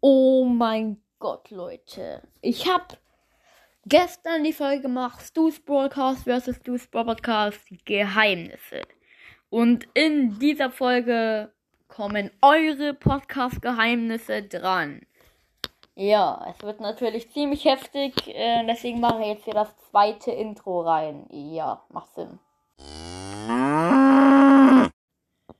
Oh mein Gott, Leute. Ich habe gestern die Folge gemacht, Stu's Broadcast vs. Stu's Broadcast Geheimnisse. Und in dieser Folge kommen eure Podcast-Geheimnisse dran. Ja, es wird natürlich ziemlich heftig, äh, deswegen mache ich jetzt hier das zweite Intro rein. Ja, macht Sinn.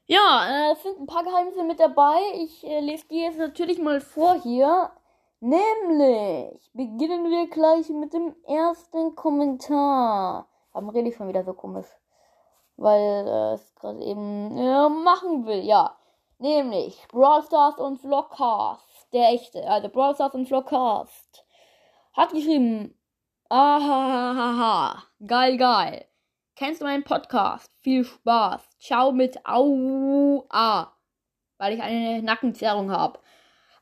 Ja, äh, es sind ein paar Geheimnisse mit dabei. Ich äh, lese die jetzt natürlich mal vor hier. Nämlich beginnen wir gleich mit dem ersten Kommentar. Warum rede ich schon wieder so komisch? Weil äh, es gerade eben äh, machen will, ja. Nämlich Brawl Stars und Vlogcast. Der echte, also Brawl Stars und Vlogcast. Hat geschrieben. Ahahaha. Geil, geil. Kennst du meinen Podcast? Viel Spaß. Ciao mit Aua. Weil ich eine Nackenzerrung habe.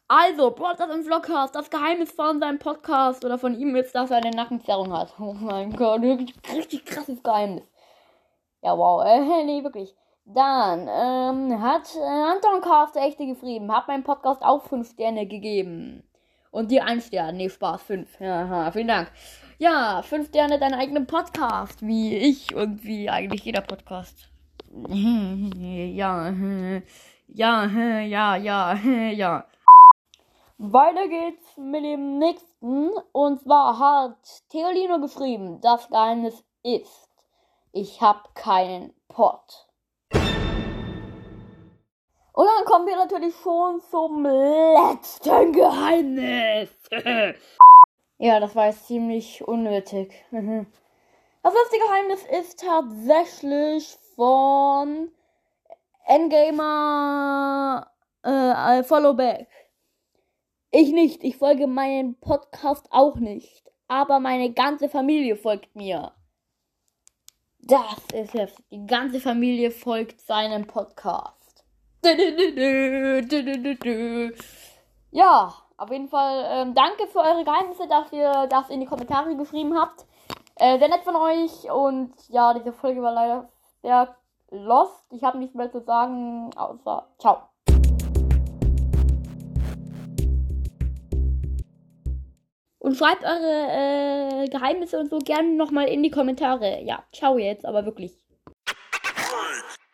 Also, Broadcast im Vlogcast. Das Geheimnis von seinem Podcast oder von ihm ist, dass er eine Nackenzerrung hat. Oh mein Gott, wirklich richtig krasses Geheimnis. Ja, wow. Äh, nee, wirklich. Dann ähm, hat äh, Anton Cast der Echte geschrieben. Hat meinem Podcast auch 5 Sterne gegeben. Und dir ein Stern. Nee, Spaß, 5. Ja, vielen Dank. Ja, 5 Sterne deinen eigenen Podcast. Wie ich und wie eigentlich jeder Podcast. ja, ja, ja, ja, ja. Weiter geht's mit dem nächsten. Und zwar hat Theolino geschrieben, das Geheimnis ist, ich hab keinen Pott. Dann kommen wir natürlich schon zum letzten Geheimnis. ja, das war jetzt ziemlich unnötig. das letzte Geheimnis ist tatsächlich von Endgamer äh, Followback. Ich nicht. Ich folge meinem Podcast auch nicht. Aber meine ganze Familie folgt mir. Das ist heftig. Die ganze Familie folgt seinem Podcast. Ja, auf jeden Fall ähm, danke für eure Geheimnisse, dass ihr das in die Kommentare geschrieben habt. Äh, sehr nett von euch und ja, diese Folge war leider sehr lost. Ich habe nichts mehr zu sagen, außer ciao. Und schreibt eure äh, Geheimnisse und so gerne nochmal in die Kommentare. Ja, ciao jetzt, aber wirklich.